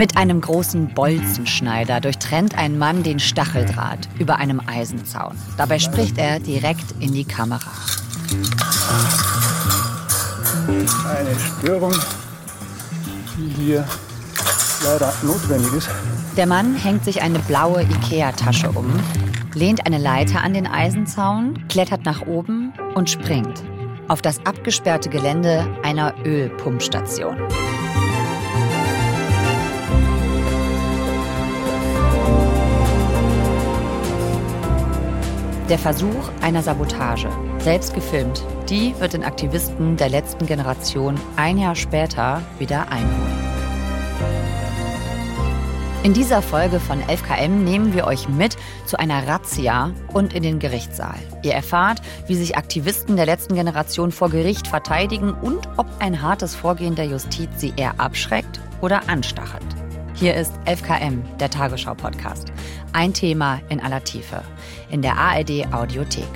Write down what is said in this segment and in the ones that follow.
Mit einem großen Bolzenschneider durchtrennt ein Mann den Stacheldraht über einem Eisenzaun. Dabei spricht er direkt in die Kamera. Eine Störung, die hier leider notwendig ist. Der Mann hängt sich eine blaue Ikea-Tasche um, lehnt eine Leiter an den Eisenzaun, klettert nach oben und springt auf das abgesperrte Gelände einer Ölpumpstation. Der Versuch einer Sabotage, selbst gefilmt, die wird den Aktivisten der letzten Generation ein Jahr später wieder einholen. In dieser Folge von 11KM nehmen wir euch mit zu einer Razzia und in den Gerichtssaal. Ihr erfahrt, wie sich Aktivisten der letzten Generation vor Gericht verteidigen und ob ein hartes Vorgehen der Justiz sie eher abschreckt oder anstachelt. Hier ist 11KM, der Tagesschau-Podcast. Ein Thema in aller Tiefe. In der ARD Audiothek.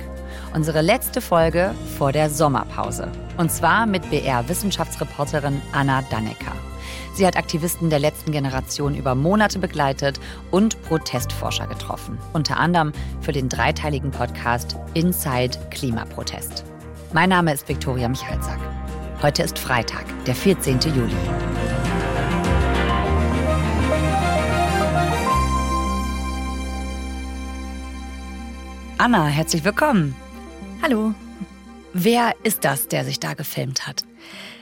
Unsere letzte Folge vor der Sommerpause. Und zwar mit BR-Wissenschaftsreporterin Anna Dannecker. Sie hat Aktivisten der letzten Generation über Monate begleitet und Protestforscher getroffen. Unter anderem für den dreiteiligen Podcast Inside Klimaprotest. Mein Name ist Viktoria Michalzack. Heute ist Freitag, der 14. Juli. Anna, herzlich willkommen. Hallo. Wer ist das, der sich da gefilmt hat?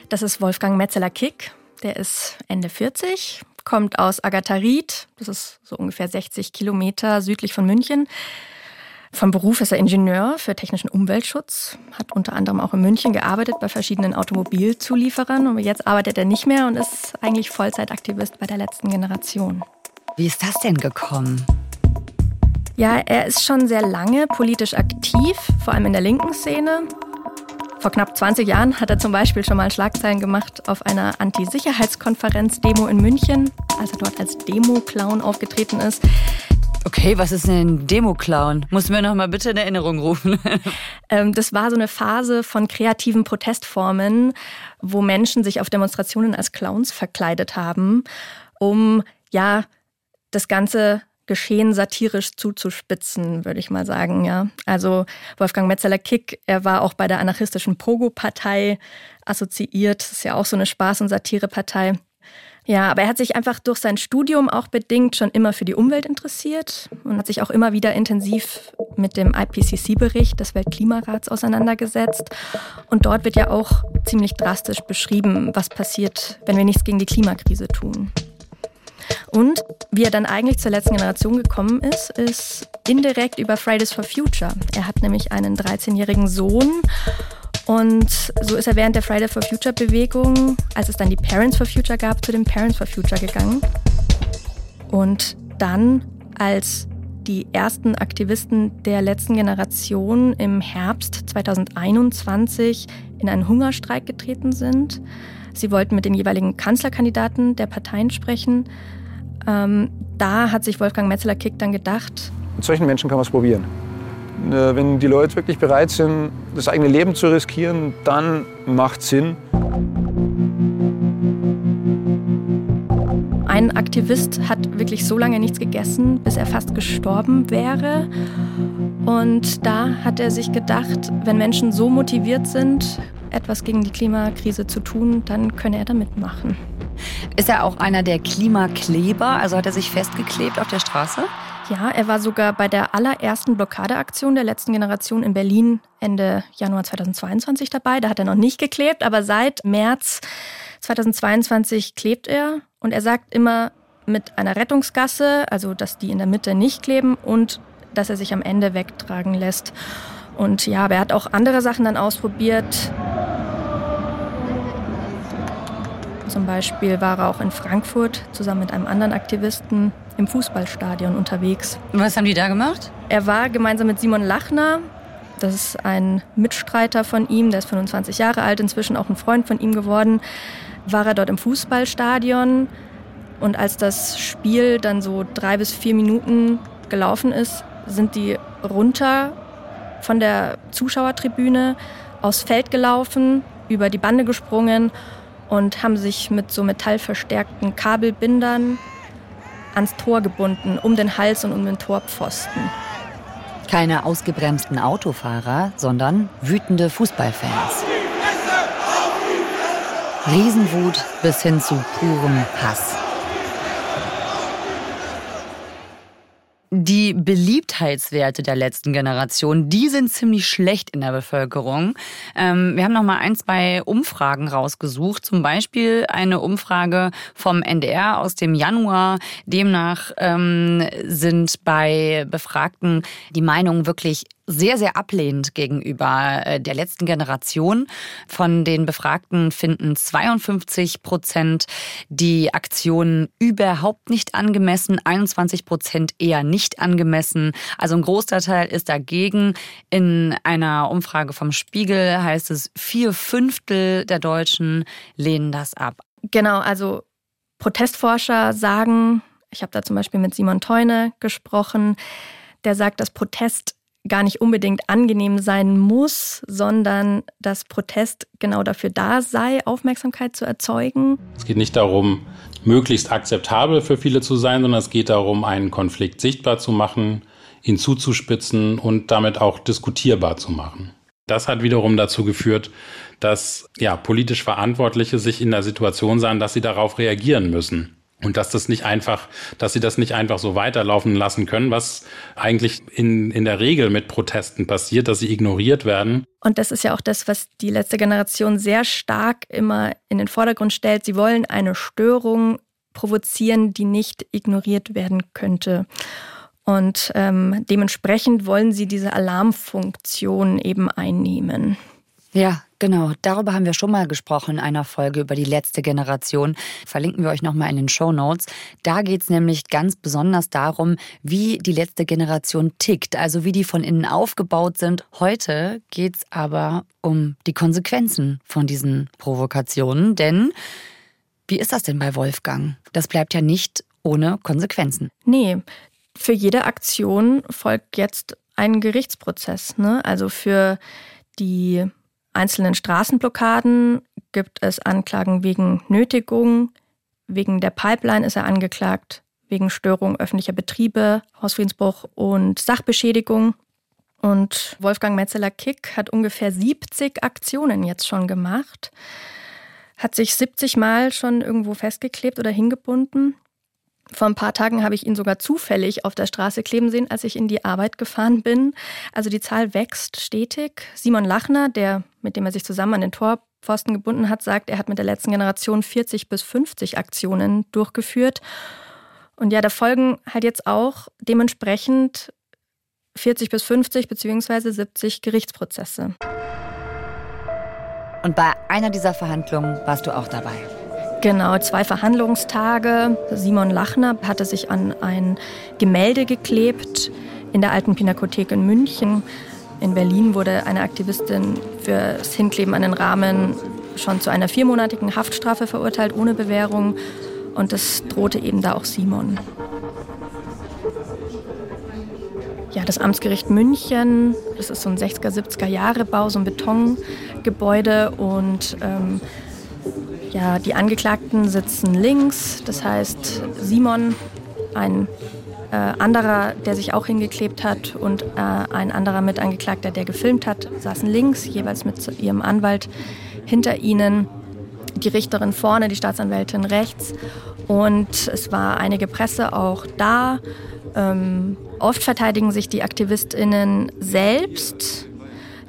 Das ist Wolfgang Metzeler-Kick. Der ist Ende 40, kommt aus Agatharit, das ist so ungefähr 60 Kilometer südlich von München. Vom Beruf ist er Ingenieur für technischen Umweltschutz, hat unter anderem auch in München gearbeitet bei verschiedenen Automobilzulieferern, aber jetzt arbeitet er nicht mehr und ist eigentlich Vollzeitaktivist bei der letzten Generation. Wie ist das denn gekommen? Ja, er ist schon sehr lange politisch aktiv, vor allem in der linken Szene, vor knapp 20 Jahren hat er zum Beispiel schon mal Schlagzeilen gemacht auf einer Anti-Sicherheitskonferenz-Demo in München, als er dort als Demo-Clown aufgetreten ist. Okay, was ist denn ein Demo-Clown? Muss mir noch mal bitte in Erinnerung rufen. Ähm, das war so eine Phase von kreativen Protestformen, wo Menschen sich auf Demonstrationen als Clowns verkleidet haben, um ja das Ganze Geschehen satirisch zuzuspitzen, würde ich mal sagen, ja. Also Wolfgang Metzeler-Kick, er war auch bei der anarchistischen Pogo-Partei assoziiert. Das ist ja auch so eine Spaß- und Satirepartei. Ja, aber er hat sich einfach durch sein Studium auch bedingt schon immer für die Umwelt interessiert und hat sich auch immer wieder intensiv mit dem IPCC-Bericht des Weltklimarats auseinandergesetzt. Und dort wird ja auch ziemlich drastisch beschrieben, was passiert, wenn wir nichts gegen die Klimakrise tun. Und wie er dann eigentlich zur letzten Generation gekommen ist, ist indirekt über Fridays for Future. Er hat nämlich einen 13-jährigen Sohn und so ist er während der Fridays for Future Bewegung, als es dann die Parents for Future gab, zu den Parents for Future gegangen. Und dann, als die ersten Aktivisten der letzten Generation im Herbst 2021 in einen Hungerstreik getreten sind. Sie wollten mit den jeweiligen Kanzlerkandidaten der Parteien sprechen ähm, da hat sich Wolfgang Metzeler-Kick dann gedacht, mit solchen Menschen kann man es probieren. Äh, wenn die Leute wirklich bereit sind, das eigene Leben zu riskieren, dann macht Sinn. Ein Aktivist hat wirklich so lange nichts gegessen, bis er fast gestorben wäre. Und da hat er sich gedacht, wenn Menschen so motiviert sind, etwas gegen die Klimakrise zu tun, dann könne er da mitmachen. Ist er auch einer der Klimakleber? Also hat er sich festgeklebt auf der Straße? Ja, er war sogar bei der allerersten Blockadeaktion der letzten Generation in Berlin Ende Januar 2022 dabei. Da hat er noch nicht geklebt, aber seit März 2022 klebt er. Und er sagt immer mit einer Rettungsgasse, also dass die in der Mitte nicht kleben und dass er sich am Ende wegtragen lässt. Und ja, aber er hat auch andere Sachen dann ausprobiert. Zum Beispiel war er auch in Frankfurt zusammen mit einem anderen Aktivisten im Fußballstadion unterwegs. Was haben die da gemacht? Er war gemeinsam mit Simon Lachner, das ist ein Mitstreiter von ihm, der ist 25 Jahre alt, inzwischen auch ein Freund von ihm geworden, war er dort im Fußballstadion. Und als das Spiel dann so drei bis vier Minuten gelaufen ist, sind die runter von der Zuschauertribüne aufs Feld gelaufen, über die Bande gesprungen und haben sich mit so metallverstärkten Kabelbindern ans Tor gebunden, um den Hals und um den Torpfosten. Keine ausgebremsten Autofahrer, sondern wütende Fußballfans. Riesenwut bis hin zu purem Hass. Die Beliebtheitswerte der letzten Generation, die sind ziemlich schlecht in der Bevölkerung. Ähm, wir haben noch mal ein, zwei Umfragen rausgesucht. Zum Beispiel eine Umfrage vom NDR aus dem Januar. Demnach ähm, sind bei Befragten die Meinungen wirklich sehr, sehr ablehnend gegenüber äh, der letzten Generation. Von den Befragten finden 52 Prozent die Aktionen überhaupt nicht angemessen, 21 Prozent eher nicht angemessen. Also ein großer Teil ist dagegen. In einer Umfrage vom Spiegel heißt es, vier Fünftel der Deutschen lehnen das ab. Genau, also Protestforscher sagen, ich habe da zum Beispiel mit Simon Teune gesprochen, der sagt, dass Protest gar nicht unbedingt angenehm sein muss, sondern dass Protest genau dafür da sei, Aufmerksamkeit zu erzeugen. Es geht nicht darum, möglichst akzeptabel für viele zu sein, sondern es geht darum, einen Konflikt sichtbar zu machen, ihn zuzuspitzen und damit auch diskutierbar zu machen. Das hat wiederum dazu geführt, dass ja, politisch Verantwortliche sich in der Situation sahen, dass sie darauf reagieren müssen. Und dass das nicht einfach, dass sie das nicht einfach so weiterlaufen lassen können, was eigentlich in, in der Regel mit Protesten passiert, dass sie ignoriert werden. Und das ist ja auch das, was die letzte Generation sehr stark immer in den Vordergrund stellt. Sie wollen eine Störung provozieren, die nicht ignoriert werden könnte. Und ähm, dementsprechend wollen sie diese Alarmfunktion eben einnehmen. Ja, genau. Darüber haben wir schon mal gesprochen in einer Folge über die letzte Generation. Verlinken wir euch nochmal in den Show Notes. Da geht es nämlich ganz besonders darum, wie die letzte Generation tickt, also wie die von innen aufgebaut sind. Heute geht es aber um die Konsequenzen von diesen Provokationen. Denn wie ist das denn bei Wolfgang? Das bleibt ja nicht ohne Konsequenzen. Nee, für jede Aktion folgt jetzt ein Gerichtsprozess. Ne? Also für die einzelnen Straßenblockaden gibt es Anklagen wegen Nötigung, wegen der Pipeline ist er angeklagt, wegen Störung öffentlicher Betriebe, Hausfriedensbruch und Sachbeschädigung. Und Wolfgang Metzeler-Kick hat ungefähr 70 Aktionen jetzt schon gemacht, hat sich 70 Mal schon irgendwo festgeklebt oder hingebunden. Vor ein paar Tagen habe ich ihn sogar zufällig auf der Straße kleben sehen, als ich in die Arbeit gefahren bin. Also die Zahl wächst stetig. Simon Lachner, der, mit dem er sich zusammen an den Torpfosten gebunden hat, sagt, er hat mit der letzten Generation 40 bis 50 Aktionen durchgeführt. Und ja, da folgen halt jetzt auch dementsprechend 40 bis 50 beziehungsweise 70 Gerichtsprozesse. Und bei einer dieser Verhandlungen warst du auch dabei. Genau, zwei Verhandlungstage. Simon Lachner hatte sich an ein Gemälde geklebt in der alten Pinakothek in München. In Berlin wurde eine Aktivistin fürs Hinkleben an den Rahmen schon zu einer viermonatigen Haftstrafe verurteilt, ohne Bewährung. Und das drohte eben da auch Simon. Ja, das Amtsgericht München, das ist so ein 60er, 70er Jahre Bau, so ein Betongebäude und ähm, ja, die Angeklagten sitzen links, das heißt Simon, ein äh, anderer, der sich auch hingeklebt hat und äh, ein anderer Mitangeklagter, der gefilmt hat, saßen links, jeweils mit ihrem Anwalt. Hinter ihnen, die Richterin vorne, die Staatsanwältin rechts. Und es war einige Presse auch da. Ähm, oft verteidigen sich die AktivistInnen selbst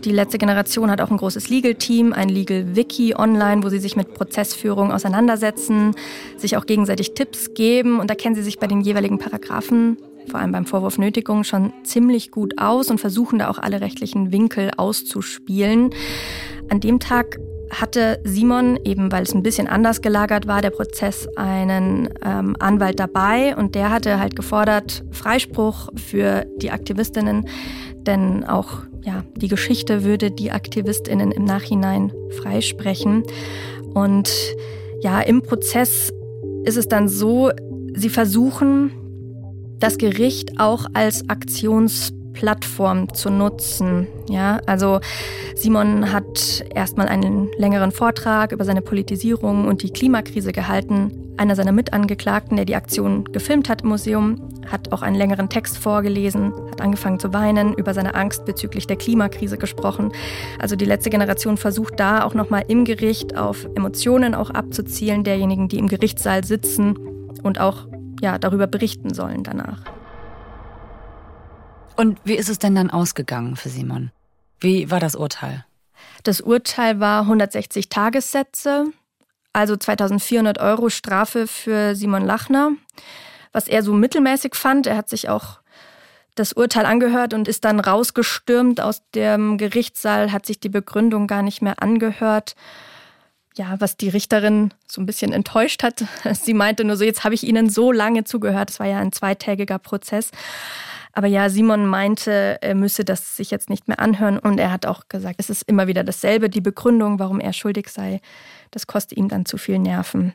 die letzte Generation hat auch ein großes Legal-Team, ein Legal-Wiki online, wo sie sich mit Prozessführung auseinandersetzen, sich auch gegenseitig Tipps geben und da kennen sie sich bei den jeweiligen Paragraphen, vor allem beim Vorwurf Nötigung, schon ziemlich gut aus und versuchen da auch alle rechtlichen Winkel auszuspielen. An dem Tag hatte Simon, eben weil es ein bisschen anders gelagert war, der Prozess, einen ähm, Anwalt dabei und der hatte halt gefordert, Freispruch für die Aktivistinnen, denn auch ja, die Geschichte würde die Aktivistinnen im Nachhinein freisprechen. Und ja, im Prozess ist es dann so, sie versuchen, das Gericht auch als Aktionsplattform zu nutzen. Ja, also Simon hat erstmal einen längeren Vortrag über seine Politisierung und die Klimakrise gehalten, einer seiner Mitangeklagten, der die Aktion gefilmt hat im Museum, hat auch einen längeren Text vorgelesen, hat angefangen zu weinen, über seine Angst bezüglich der Klimakrise gesprochen. Also die letzte Generation versucht da auch nochmal im Gericht auf Emotionen auch abzuzielen derjenigen, die im Gerichtssaal sitzen und auch ja, darüber berichten sollen danach. Und wie ist es denn dann ausgegangen für Simon? Wie war das Urteil? Das Urteil war 160 Tagessätze, also 2400 Euro Strafe für Simon Lachner, was er so mittelmäßig fand. Er hat sich auch das Urteil angehört und ist dann rausgestürmt aus dem Gerichtssaal, hat sich die Begründung gar nicht mehr angehört. Ja, was die Richterin so ein bisschen enttäuscht hat. Sie meinte nur so, jetzt habe ich Ihnen so lange zugehört. Es war ja ein zweitägiger Prozess. Aber ja, Simon meinte, er müsse das sich jetzt nicht mehr anhören und er hat auch gesagt, es ist immer wieder dasselbe, die Begründung, warum er schuldig sei. Das kostet ihm dann zu viel Nerven.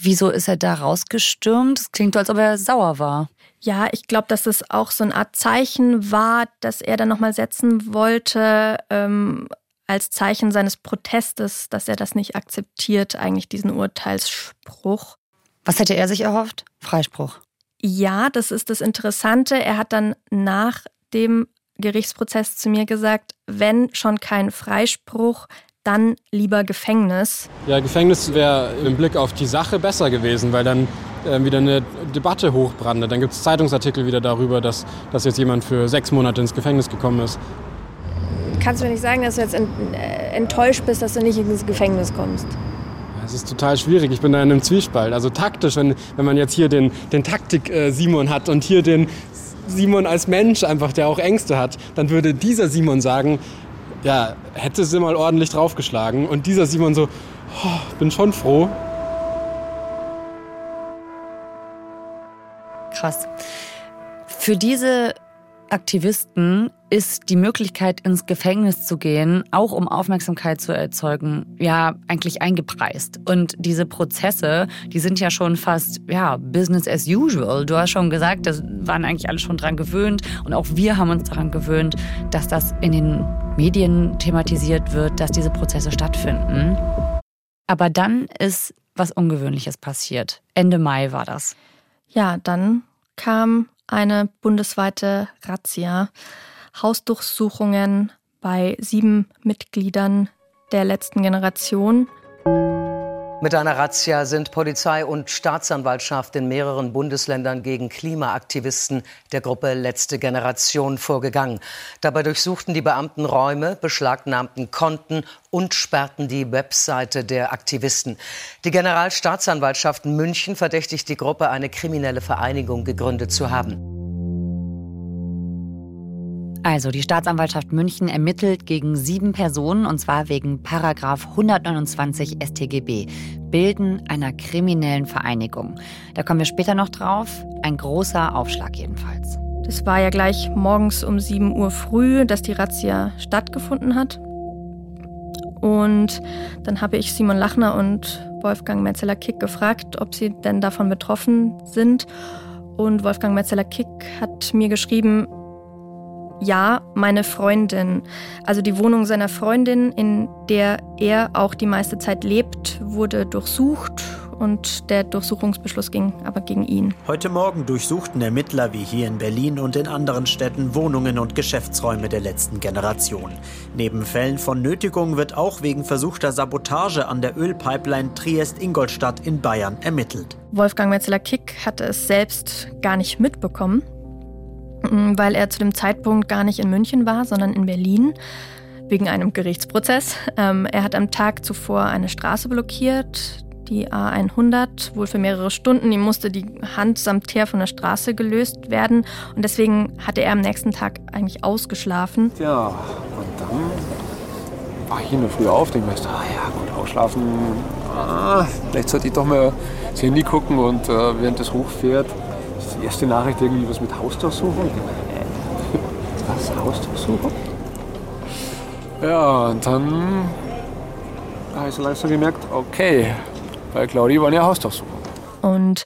Wieso ist er da rausgestürmt? Es klingt, als ob er sauer war. Ja, ich glaube, dass es auch so eine Art Zeichen war, dass er dann nochmal setzen wollte, ähm, als Zeichen seines Protestes, dass er das nicht akzeptiert, eigentlich diesen Urteilsspruch. Was hätte er sich erhofft? Freispruch. Ja, das ist das Interessante. Er hat dann nach dem Gerichtsprozess zu mir gesagt, wenn schon kein Freispruch, dann lieber Gefängnis. Ja, Gefängnis wäre im Blick auf die Sache besser gewesen, weil dann äh, wieder eine Debatte hochbrandet. Dann gibt es Zeitungsartikel wieder darüber, dass, dass jetzt jemand für sechs Monate ins Gefängnis gekommen ist. Kannst du mir nicht sagen, dass du jetzt äh, enttäuscht bist, dass du nicht ins Gefängnis kommst? Es ist total schwierig. Ich bin da in einem Zwiespalt. Also taktisch, wenn, wenn man jetzt hier den, den Taktik-Simon äh, hat und hier den Simon als Mensch einfach, der auch Ängste hat, dann würde dieser Simon sagen, ja, hätte sie mal ordentlich draufgeschlagen. Und dieser Simon so, oh, bin schon froh. Krass. Für diese Aktivisten ist die Möglichkeit, ins Gefängnis zu gehen, auch um Aufmerksamkeit zu erzeugen, ja, eigentlich eingepreist. Und diese Prozesse, die sind ja schon fast, ja, Business as usual. Du hast schon gesagt, da waren eigentlich alle schon dran gewöhnt. Und auch wir haben uns daran gewöhnt, dass das in den Medien thematisiert wird, dass diese Prozesse stattfinden. Aber dann ist was Ungewöhnliches passiert. Ende Mai war das. Ja, dann kam eine bundesweite Razzia. Hausdurchsuchungen bei sieben Mitgliedern der letzten Generation. Mit einer Razzia sind Polizei und Staatsanwaltschaft in mehreren Bundesländern gegen Klimaaktivisten der Gruppe Letzte Generation vorgegangen. Dabei durchsuchten die Beamten Räume, beschlagnahmten Konten und sperrten die Webseite der Aktivisten. Die Generalstaatsanwaltschaft München verdächtigt die Gruppe, eine kriminelle Vereinigung gegründet zu haben. Also, die Staatsanwaltschaft München ermittelt gegen sieben Personen und zwar wegen Paragraf 129 StGB, Bilden einer kriminellen Vereinigung. Da kommen wir später noch drauf. Ein großer Aufschlag jedenfalls. Das war ja gleich morgens um 7 Uhr früh, dass die Razzia stattgefunden hat. Und dann habe ich Simon Lachner und Wolfgang Metzeler-Kick gefragt, ob sie denn davon betroffen sind. Und Wolfgang Metzeler-Kick hat mir geschrieben, ja, meine Freundin. Also die Wohnung seiner Freundin, in der er auch die meiste Zeit lebt, wurde durchsucht und der Durchsuchungsbeschluss ging aber gegen ihn. Heute Morgen durchsuchten Ermittler wie hier in Berlin und in anderen Städten Wohnungen und Geschäftsräume der letzten Generation. Neben Fällen von Nötigung wird auch wegen versuchter Sabotage an der Ölpipeline Triest-Ingolstadt in Bayern ermittelt. Wolfgang Metzeler-Kick hatte es selbst gar nicht mitbekommen. Mm, weil er zu dem Zeitpunkt gar nicht in München war, sondern in Berlin wegen einem Gerichtsprozess. Ähm, er hat am Tag zuvor eine Straße blockiert, die A100, wohl für mehrere Stunden. Ihm musste die Hand samt Teer von der Straße gelöst werden und deswegen hatte er am nächsten Tag eigentlich ausgeschlafen. Ja, und dann war ich in der Früh auf, denke mir, ah ja, gut, ausschlafen, ah, vielleicht sollte ich doch mal ins Handy gucken und äh, während das hochfährt, erste Nachricht irgendwie was mit Hausdurchsuchung. Was? Hausdurchsuchung? Ja, und dann habe ich so langsam gemerkt, okay, bei Claudi waren ja Hausdurchsuchungen. Und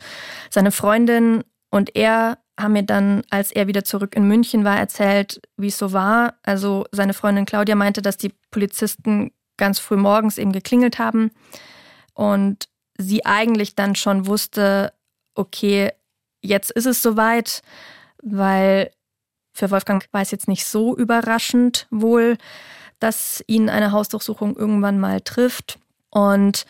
seine Freundin und er haben mir dann, als er wieder zurück in München war, erzählt, wie es so war. Also seine Freundin Claudia meinte, dass die Polizisten ganz früh morgens eben geklingelt haben und sie eigentlich dann schon wusste, okay, jetzt ist es soweit, weil für Wolfgang war es jetzt nicht so überraschend wohl, dass ihn eine Hausdurchsuchung irgendwann mal trifft. Und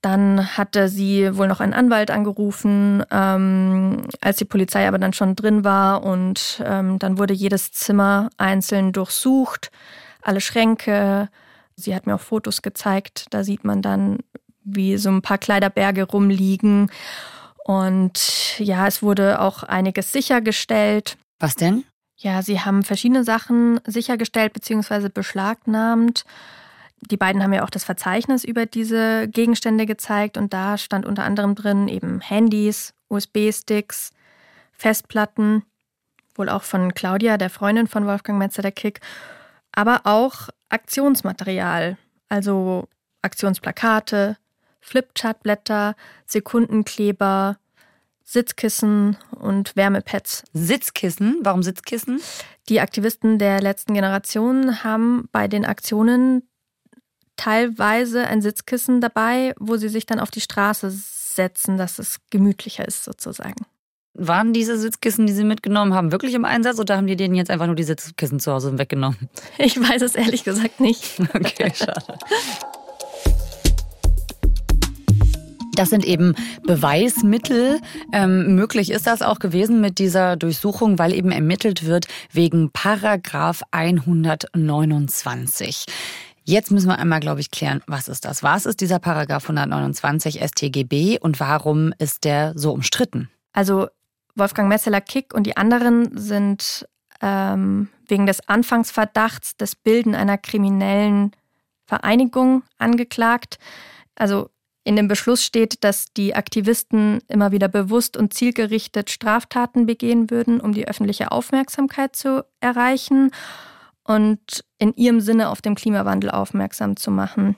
dann hatte sie wohl noch einen Anwalt angerufen, ähm, als die Polizei aber dann schon drin war. Und ähm, dann wurde jedes Zimmer einzeln durchsucht, alle Schränke. Sie hat mir auch Fotos gezeigt. Da sieht man dann, wie so ein paar Kleiderberge rumliegen. Und ja, es wurde auch einiges sichergestellt. Was denn? Ja, sie haben verschiedene Sachen sichergestellt bzw. beschlagnahmt. Die beiden haben ja auch das Verzeichnis über diese Gegenstände gezeigt und da stand unter anderem drin eben Handys, USB-Sticks, Festplatten, wohl auch von Claudia, der Freundin von Wolfgang Metzer der Kick, aber auch Aktionsmaterial, also Aktionsplakate, Flipchartblätter, Sekundenkleber, Sitzkissen und Wärmepads. Sitzkissen? Warum Sitzkissen? Die Aktivisten der letzten Generation haben bei den Aktionen teilweise ein Sitzkissen dabei, wo sie sich dann auf die Straße setzen, dass es gemütlicher ist sozusagen. Waren diese Sitzkissen, die Sie mitgenommen haben, wirklich im Einsatz oder haben die denen jetzt einfach nur die Sitzkissen zu Hause weggenommen? Ich weiß es ehrlich gesagt nicht. Okay, schade. Das sind eben Beweismittel. Ähm, möglich ist das auch gewesen mit dieser Durchsuchung, weil eben ermittelt wird wegen Paragraph 129. Jetzt müssen wir einmal, glaube ich, klären, was ist das? Was ist dieser Paragraph 129 StGB und warum ist der so umstritten? Also Wolfgang Messeler-Kick und die anderen sind ähm, wegen des Anfangsverdachts des Bilden einer kriminellen Vereinigung angeklagt. Also in dem Beschluss steht, dass die Aktivisten immer wieder bewusst und zielgerichtet Straftaten begehen würden, um die öffentliche Aufmerksamkeit zu erreichen und in ihrem Sinne auf den Klimawandel aufmerksam zu machen.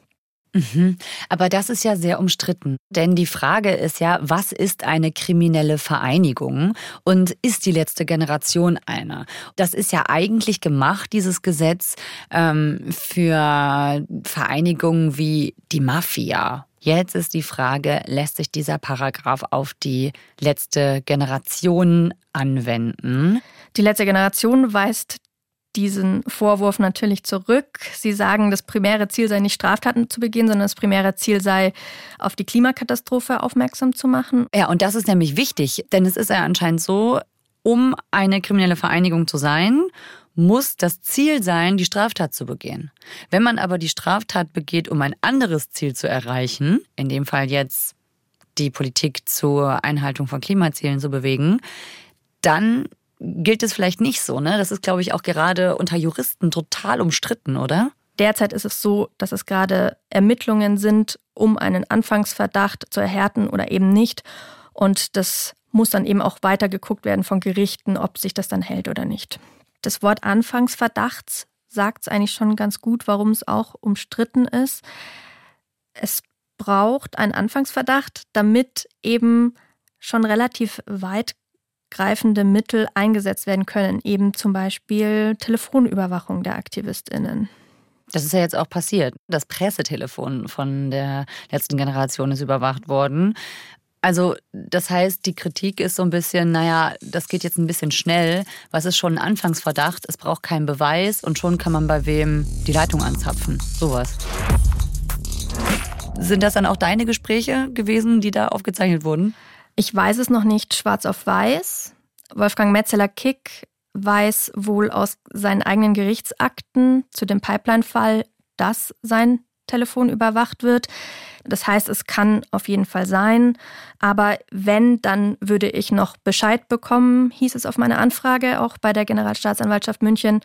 Mhm. Aber das ist ja sehr umstritten. Denn die Frage ist ja, was ist eine kriminelle Vereinigung und ist die letzte Generation eine? Das ist ja eigentlich gemacht, dieses Gesetz, ähm, für Vereinigungen wie die Mafia Jetzt ist die Frage, lässt sich dieser Paragraph auf die letzte Generation anwenden? Die letzte Generation weist diesen Vorwurf natürlich zurück. Sie sagen, das primäre Ziel sei nicht Straftaten zu begehen, sondern das primäre Ziel sei, auf die Klimakatastrophe aufmerksam zu machen. Ja, und das ist nämlich wichtig, denn es ist ja anscheinend so, um eine kriminelle Vereinigung zu sein, muss das Ziel sein, die Straftat zu begehen. Wenn man aber die Straftat begeht, um ein anderes Ziel zu erreichen, in dem Fall jetzt die Politik zur Einhaltung von Klimazielen zu bewegen, dann gilt es vielleicht nicht so. Ne? Das ist, glaube ich, auch gerade unter Juristen total umstritten, oder? Derzeit ist es so, dass es gerade Ermittlungen sind, um einen Anfangsverdacht zu erhärten oder eben nicht. Und das muss dann eben auch weiter geguckt werden von Gerichten, ob sich das dann hält oder nicht. Das Wort Anfangsverdachts sagt es eigentlich schon ganz gut, warum es auch umstritten ist. Es braucht einen Anfangsverdacht, damit eben schon relativ weitgreifende Mittel eingesetzt werden können, eben zum Beispiel Telefonüberwachung der Aktivistinnen. Das ist ja jetzt auch passiert. Das Pressetelefon von der letzten Generation ist überwacht worden. Also das heißt, die Kritik ist so ein bisschen, naja, das geht jetzt ein bisschen schnell. Was ist schon ein Anfangsverdacht? Es braucht keinen Beweis und schon kann man bei wem die Leitung anzapfen. Sowas. Sind das dann auch deine Gespräche gewesen, die da aufgezeichnet wurden? Ich weiß es noch nicht schwarz auf weiß. Wolfgang Metzeler-Kick weiß wohl aus seinen eigenen Gerichtsakten zu dem Pipeline-Fall, dass sein Telefon überwacht wird. Das heißt, es kann auf jeden Fall sein. Aber wenn, dann würde ich noch Bescheid bekommen, hieß es auf meine Anfrage, auch bei der Generalstaatsanwaltschaft München.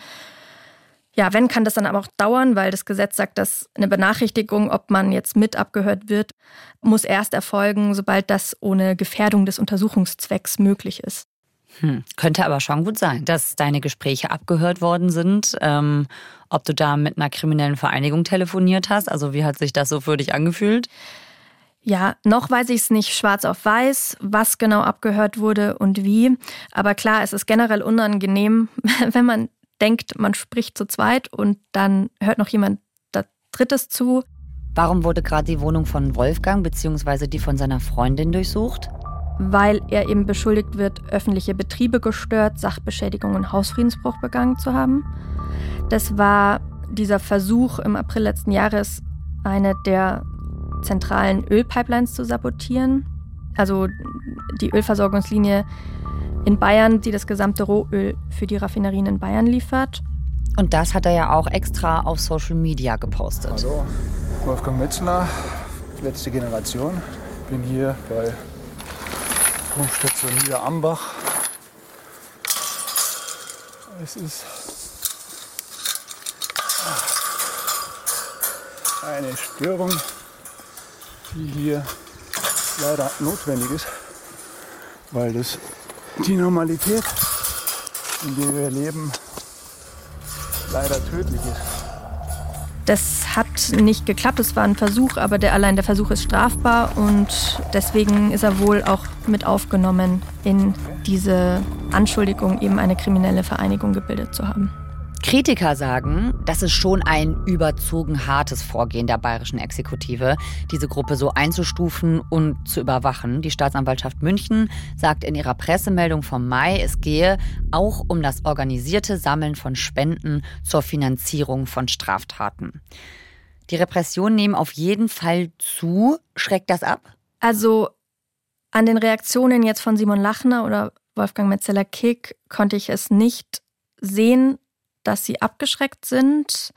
Ja, wenn, kann das dann aber auch dauern, weil das Gesetz sagt, dass eine Benachrichtigung, ob man jetzt mit abgehört wird, muss erst erfolgen, sobald das ohne Gefährdung des Untersuchungszwecks möglich ist. Hm. Könnte aber schon gut sein, dass deine Gespräche abgehört worden sind. Ähm, ob du da mit einer kriminellen Vereinigung telefoniert hast. Also wie hat sich das so für dich angefühlt? Ja, noch weiß ich es nicht schwarz auf weiß, was genau abgehört wurde und wie. Aber klar, es ist generell unangenehm, wenn man denkt, man spricht zu zweit und dann hört noch jemand Drittes zu. Warum wurde gerade die Wohnung von Wolfgang bzw. die von seiner Freundin durchsucht? Weil er eben beschuldigt wird, öffentliche Betriebe gestört, Sachbeschädigung und Hausfriedensbruch begangen zu haben. Das war dieser Versuch im April letzten Jahres, eine der zentralen Ölpipelines zu sabotieren. Also die Ölversorgungslinie in Bayern, die das gesamte Rohöl für die Raffinerien in Bayern liefert. Und das hat er ja auch extra auf Social Media gepostet. Hallo, Wolfgang Metzler, letzte Generation. Bin hier bei Pumpstation Niederambach. Es ist eine Störung, die hier leider notwendig ist, weil das die Normalität, in der wir leben, leider tödlich ist. Das hat nicht geklappt, es war ein Versuch, aber der, allein der Versuch ist strafbar und deswegen ist er wohl auch mit aufgenommen in diese Anschuldigung, eben eine kriminelle Vereinigung gebildet zu haben. Kritiker sagen, das ist schon ein überzogen hartes Vorgehen der bayerischen Exekutive, diese Gruppe so einzustufen und zu überwachen. Die Staatsanwaltschaft München sagt in ihrer Pressemeldung vom Mai, es gehe auch um das organisierte Sammeln von Spenden zur Finanzierung von Straftaten. Die Repressionen nehmen auf jeden Fall zu. Schreckt das ab? Also an den Reaktionen jetzt von Simon Lachner oder Wolfgang Metzeler-Kick konnte ich es nicht sehen, dass sie abgeschreckt sind.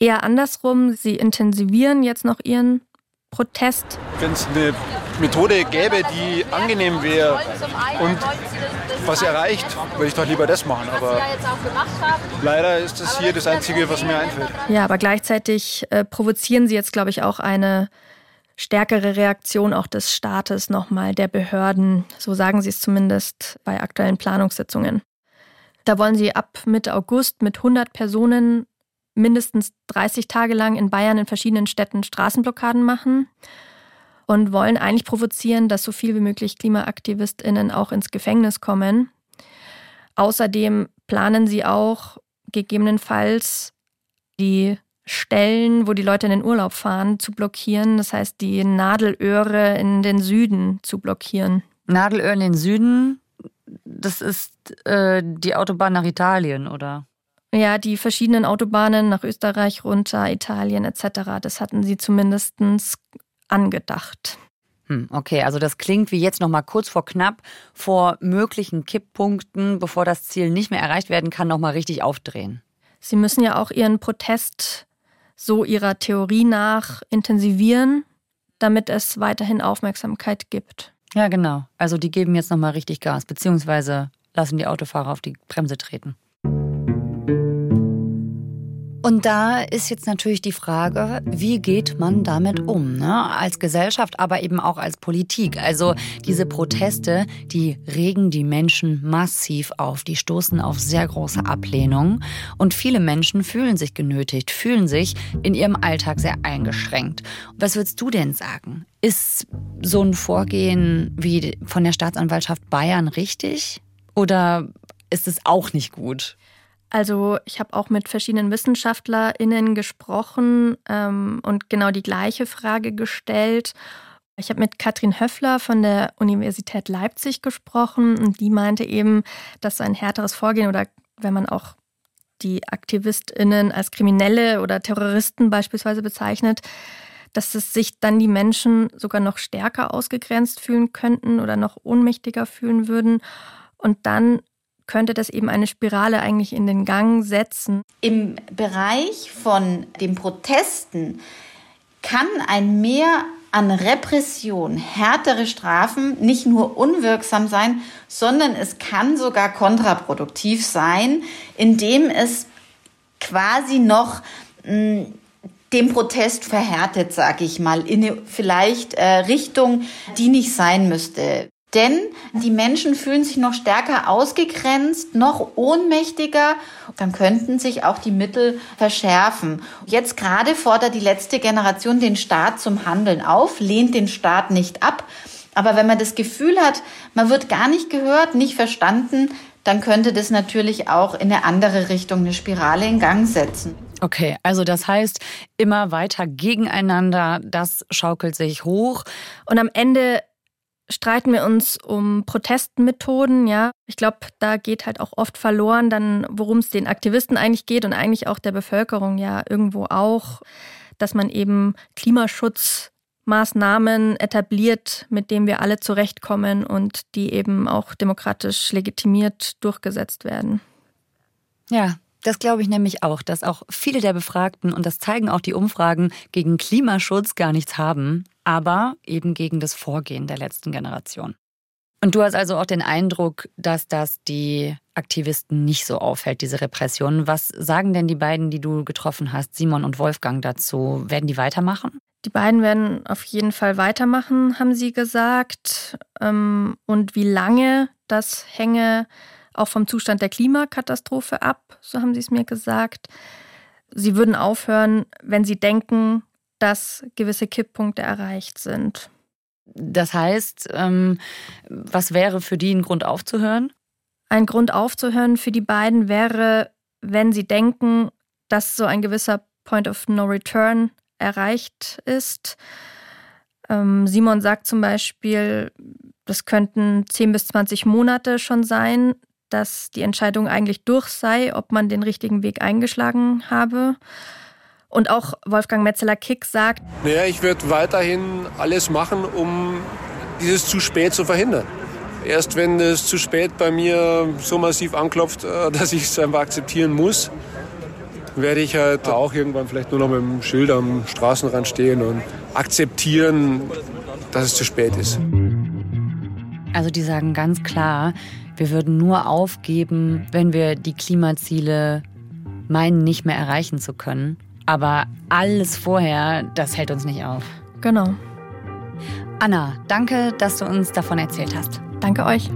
Eher andersrum, sie intensivieren jetzt noch ihren Protest. Wenn es eine Methode gäbe, die angenehm wäre und was erreicht, würde ich doch lieber das machen. Aber leider ist das hier das Einzige, was mir einfällt. Ja, aber gleichzeitig äh, provozieren sie jetzt, glaube ich, auch eine stärkere Reaktion auch des Staates nochmal, der Behörden. So sagen sie es zumindest bei aktuellen Planungssitzungen. Da wollen sie ab Mitte August mit 100 Personen mindestens 30 Tage lang in Bayern in verschiedenen Städten Straßenblockaden machen und wollen eigentlich provozieren, dass so viel wie möglich Klimaaktivistinnen auch ins Gefängnis kommen. Außerdem planen sie auch gegebenenfalls die Stellen, wo die Leute in den Urlaub fahren, zu blockieren. Das heißt, die Nadelöhre in den Süden zu blockieren. Nadelöhr in den Süden, das ist äh, die Autobahn nach Italien, oder? Ja, die verschiedenen Autobahnen nach Österreich runter, Italien etc., das hatten sie zumindest angedacht. Hm, okay, also das klingt wie jetzt noch mal kurz vor knapp vor möglichen Kipppunkten, bevor das Ziel nicht mehr erreicht werden kann, noch mal richtig aufdrehen. Sie müssen ja auch ihren Protest so ihrer Theorie nach intensivieren, damit es weiterhin Aufmerksamkeit gibt. Ja, genau. Also die geben jetzt nochmal richtig Gas, beziehungsweise lassen die Autofahrer auf die Bremse treten. Und da ist jetzt natürlich die Frage, wie geht man damit um? Ne? Als Gesellschaft, aber eben auch als Politik. Also diese Proteste, die regen die Menschen massiv auf. Die stoßen auf sehr große Ablehnung. Und viele Menschen fühlen sich genötigt, fühlen sich in ihrem Alltag sehr eingeschränkt. Was würdest du denn sagen? Ist so ein Vorgehen wie von der Staatsanwaltschaft Bayern richtig? Oder ist es auch nicht gut? Also ich habe auch mit verschiedenen WissenschaftlerInnen gesprochen ähm, und genau die gleiche Frage gestellt. Ich habe mit Katrin Höffler von der Universität Leipzig gesprochen und die meinte eben, dass so ein härteres Vorgehen oder wenn man auch die AktivistInnen als Kriminelle oder Terroristen beispielsweise bezeichnet, dass es sich dann die Menschen sogar noch stärker ausgegrenzt fühlen könnten oder noch ohnmächtiger fühlen würden. Und dann könnte das eben eine Spirale eigentlich in den Gang setzen. Im Bereich von den Protesten kann ein Mehr an Repression, härtere Strafen nicht nur unwirksam sein, sondern es kann sogar kontraproduktiv sein, indem es quasi noch mh, hm, den Protest verhärtet, sage ich mal, in eine vielleicht äh, Richtung, die nicht sein müsste. Denn die Menschen fühlen sich noch stärker ausgegrenzt, noch ohnmächtiger. Dann könnten sich auch die Mittel verschärfen. Jetzt gerade fordert die letzte Generation den Staat zum Handeln auf, lehnt den Staat nicht ab. Aber wenn man das Gefühl hat, man wird gar nicht gehört, nicht verstanden, dann könnte das natürlich auch in eine andere Richtung eine Spirale in Gang setzen. Okay, also das heißt, immer weiter gegeneinander, das schaukelt sich hoch. Und am Ende streiten wir uns um Protestmethoden, ja. Ich glaube, da geht halt auch oft verloren, dann worum es den Aktivisten eigentlich geht und eigentlich auch der Bevölkerung ja irgendwo auch, dass man eben Klimaschutzmaßnahmen etabliert, mit denen wir alle zurechtkommen und die eben auch demokratisch legitimiert durchgesetzt werden. Ja, das glaube ich nämlich auch, dass auch viele der Befragten, und das zeigen auch die Umfragen, gegen Klimaschutz gar nichts haben, aber eben gegen das Vorgehen der letzten Generation. Und du hast also auch den Eindruck, dass das die Aktivisten nicht so auffällt, diese Repression. Was sagen denn die beiden, die du getroffen hast, Simon und Wolfgang, dazu? Werden die weitermachen? Die beiden werden auf jeden Fall weitermachen, haben sie gesagt. Ähm, und wie lange, das hänge auch vom Zustand der Klimakatastrophe ab, so haben sie es mir gesagt. Sie würden aufhören, wenn sie denken, dass gewisse Kipppunkte erreicht sind. Das heißt, ähm, was wäre für die ein Grund aufzuhören? Ein Grund aufzuhören für die beiden wäre, wenn sie denken, dass so ein gewisser Point of No Return erreicht ist. Ähm, Simon sagt zum Beispiel, das könnten 10 bis 20 Monate schon sein, dass die Entscheidung eigentlich durch sei, ob man den richtigen Weg eingeschlagen habe. Und auch Wolfgang Metzeler-Kick sagt, naja, ich werde weiterhin alles machen, um dieses zu spät zu verhindern. Erst wenn es zu spät bei mir so massiv anklopft, äh, dass ich es einfach akzeptieren muss, werde ich halt auch irgendwann vielleicht nur noch mit dem Schild am Straßenrand stehen und akzeptieren, dass es zu spät ist. Also die sagen ganz klar, wir würden nur aufgeben, wenn wir die Klimaziele meinen, nicht mehr erreichen zu können. Aber alles vorher, das hält uns nicht auf. Genau. Anna, danke, dass du uns davon erzählt hast. Danke euch.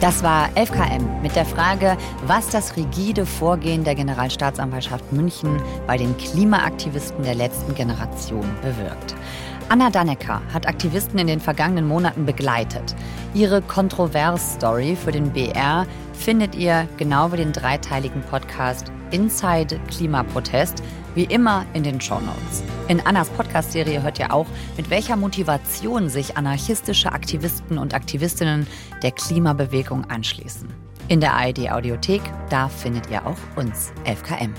Das war 11KM mit der Frage, was das rigide Vorgehen der Generalstaatsanwaltschaft München bei den Klimaaktivisten der letzten Generation bewirkt. Anna Dannecker hat Aktivisten in den vergangenen Monaten begleitet. Ihre Kontrovers-Story für den BR findet ihr genau wie den dreiteiligen Podcast Inside Klimaprotest wie immer in den Shownotes. In Annas Podcast-Serie hört ihr auch, mit welcher Motivation sich anarchistische Aktivisten und Aktivistinnen der Klimabewegung anschließen. In der ARD Audiothek, da findet ihr auch uns, 11KM.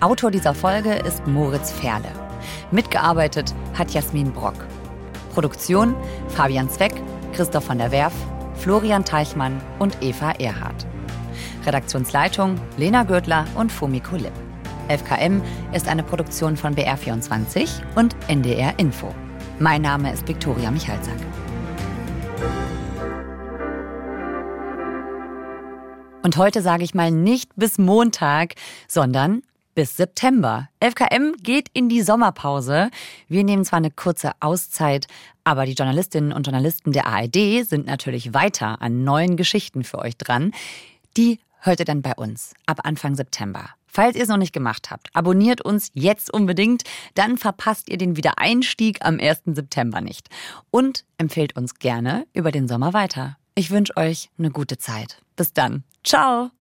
Autor dieser Folge ist Moritz Ferle. Mitgearbeitet hat Jasmin Brock. Produktion Fabian Zweck, Christoph von der Werf, Florian Teichmann und Eva Erhardt. Redaktionsleitung Lena Gürtler und Fumiko Lipp. FKM ist eine Produktion von BR24 und NDR Info. Mein Name ist Viktoria Michalzack. Und heute sage ich mal nicht bis Montag, sondern bis September. FKM geht in die Sommerpause. Wir nehmen zwar eine kurze Auszeit, aber die Journalistinnen und Journalisten der ARD sind natürlich weiter an neuen Geschichten für euch dran. Die hört ihr dann bei uns ab Anfang September. Falls ihr es noch nicht gemacht habt, abonniert uns jetzt unbedingt, dann verpasst ihr den Wiedereinstieg am 1. September nicht. Und empfehlt uns gerne über den Sommer weiter. Ich wünsche euch eine gute Zeit. Bis dann. Ciao.